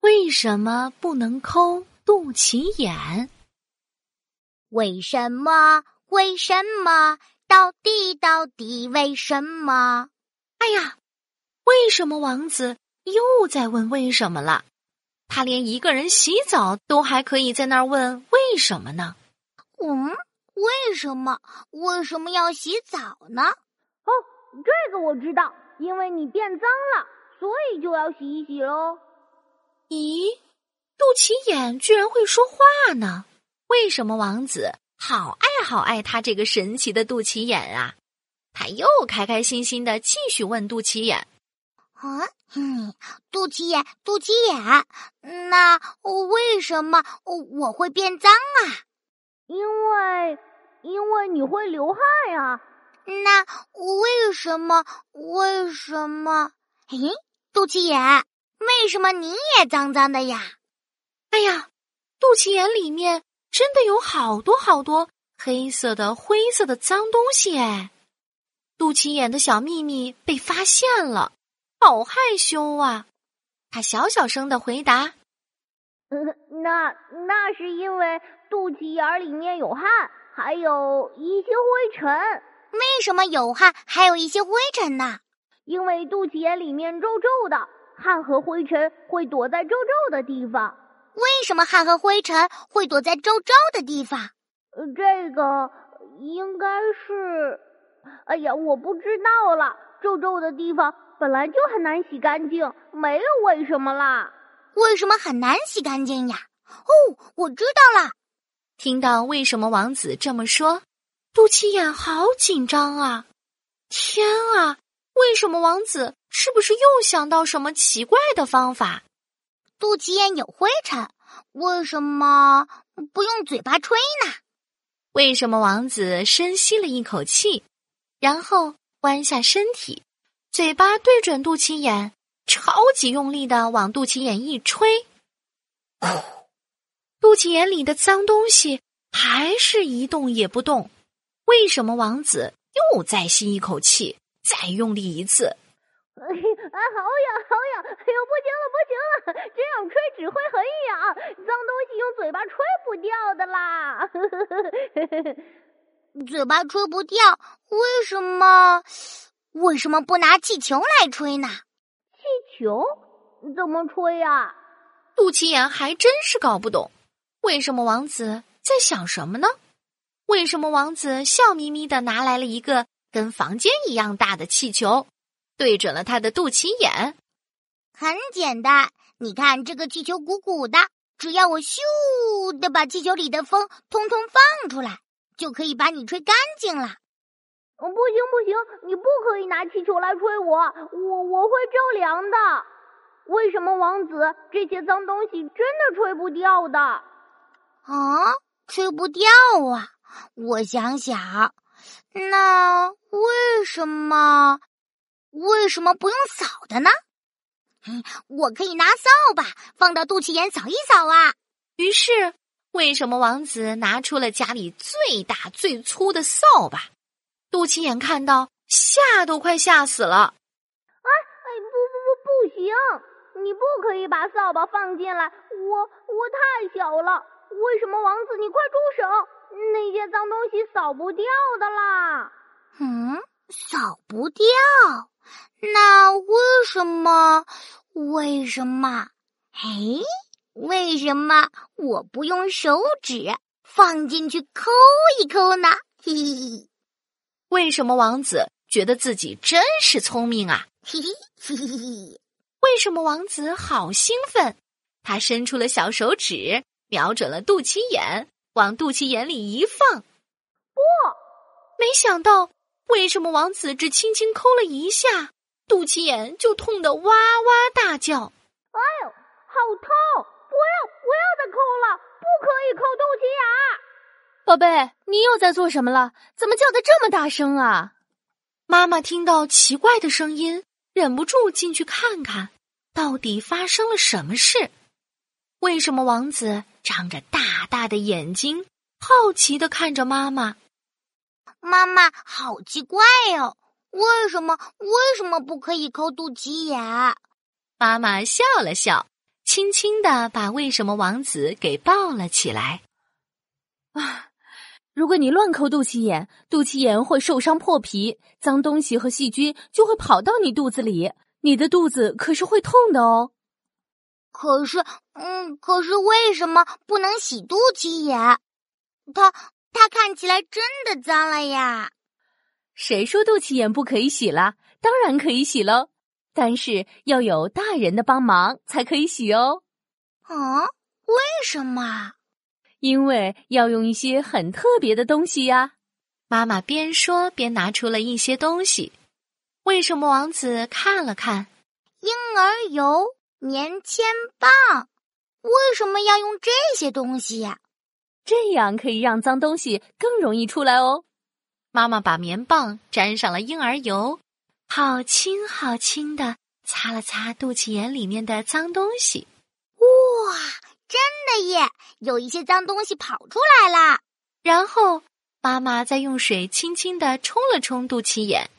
为什么不能抠肚脐眼？为什么？为什么？到底到底为什么？哎呀，为什么王子又在问为什么了？他连一个人洗澡都还可以在那儿问为什么呢？嗯，为什么？为什么要洗澡呢？哦，这个我知道，因为你变脏了，所以就要洗一洗喽。咦，肚脐眼居然会说话呢？为什么王子好爱好爱他这个神奇的肚脐眼啊？他又开开心心的继续问肚脐眼：“啊，嗯，肚脐眼，肚脐眼，那为什么我会变脏啊？因为，因为你会流汗呀。那为什么？为什么？诶，肚脐眼。”为什么你也脏脏的呀？哎呀，肚脐眼里面真的有好多好多黑色的、灰色的脏东西哎！肚脐眼的小秘密被发现了，好害羞啊！他小小声的回答：“那那是因为肚脐眼里面有汗，还有一些灰尘。为什么有汗，还有一些灰尘呢？因为肚脐眼里面皱皱的。”汗和灰尘会躲在皱皱的地方。为什么汗和灰尘会躲在皱皱的地方？呃，这个应该是……哎呀，我不知道了。皱皱的地方本来就很难洗干净，没有为什么啦。为什么很难洗干净呀？哦，我知道了。听到为什么王子这么说，肚脐眼好紧张啊！天啊！为什么王子是不是又想到什么奇怪的方法？肚脐眼有灰尘，为什么不用嘴巴吹呢？为什么王子深吸了一口气，然后弯下身体，嘴巴对准肚脐眼，超级用力的往肚脐眼一吹，肚脐眼里的脏东西还是一动也不动。为什么王子又再吸一口气？再用力一次，哎，好痒，好痒！哎呦，不行了，不行了，这样吹只会很痒，脏东西用嘴巴吹不掉的啦。嘴巴吹不掉，为什么？为什么不拿气球来吹呢？气球怎么吹呀？肚脐眼还真是搞不懂，为什么王子在想什么呢？为什么王子笑眯眯的拿来了一个？跟房间一样大的气球，对准了他的肚脐眼。很简单，你看这个气球鼓鼓的，只要我咻的把气球里的风通通放出来，就可以把你吹干净了。不行不行，你不可以拿气球来吹我，我我会着凉的。为什么王子这些脏东西真的吹不掉的？啊，吹不掉啊！我想想。那为什么为什么不用扫的呢？我可以拿扫把放到肚脐眼扫一扫啊。于是，为什么王子拿出了家里最大最粗的扫把？肚脐眼看到，吓都快吓死了。哎哎，不不不，不行！你不可以把扫把放进来，我我太小了。为什么王子？你快住手！那些脏东西扫不掉的啦。嗯，扫不掉？那为什么？为什么？哎，为什么我不用手指放进去抠一抠呢？嘿嘿。为什么王子觉得自己真是聪明啊？嘿嘿嘿嘿嘿。为什么王子好兴奋？他伸出了小手指，瞄准了肚脐眼。往肚脐眼里一放，不，没想到为什么王子只轻轻抠了一下，肚脐眼就痛得哇哇大叫。哎呦，好痛！不要不要再抠了，不可以抠肚脐眼。宝贝，你又在做什么了？怎么叫的这么大声啊？妈妈听到奇怪的声音，忍不住进去看看，到底发生了什么事？为什么王子？张着大大的眼睛，好奇的看着妈妈。妈妈，好奇怪哟，为什么为什么不可以抠肚脐眼？妈妈笑了笑，轻轻轻的把为什么王子给抱了起来。啊，如果你乱抠肚脐眼，肚脐眼会受伤破皮，脏东西和细菌就会跑到你肚子里，你的肚子可是会痛的哦。可是，嗯，可是为什么不能洗肚脐眼？它它看起来真的脏了呀！谁说肚脐眼不可以洗了？当然可以洗喽，但是要有大人的帮忙才可以洗哦。啊？为什么？因为要用一些很特别的东西呀。妈妈边说边拿出了一些东西。为什么王子看了看？婴儿油、棉签棒，为什么要用这些东西呀？这样可以让脏东西更容易出来哦。妈妈把棉棒沾上了婴儿油，好轻好轻的擦了擦肚脐眼里面的脏东西。哇，真的耶！有一些脏东西跑出来了。然后妈妈再用水轻轻的冲了冲肚脐眼。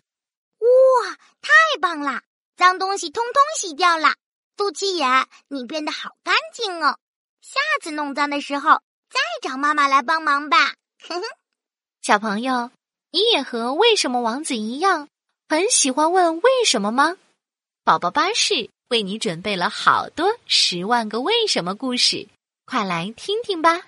哇，太棒了！脏东西通通洗掉了。肚脐眼，你变得好干净哦。下次弄脏的时候。再找妈妈来帮忙吧，哼哼。小朋友，你也和为什么王子一样，很喜欢问为什么吗？宝宝巴士为你准备了好多十万个为什么故事，快来听听吧。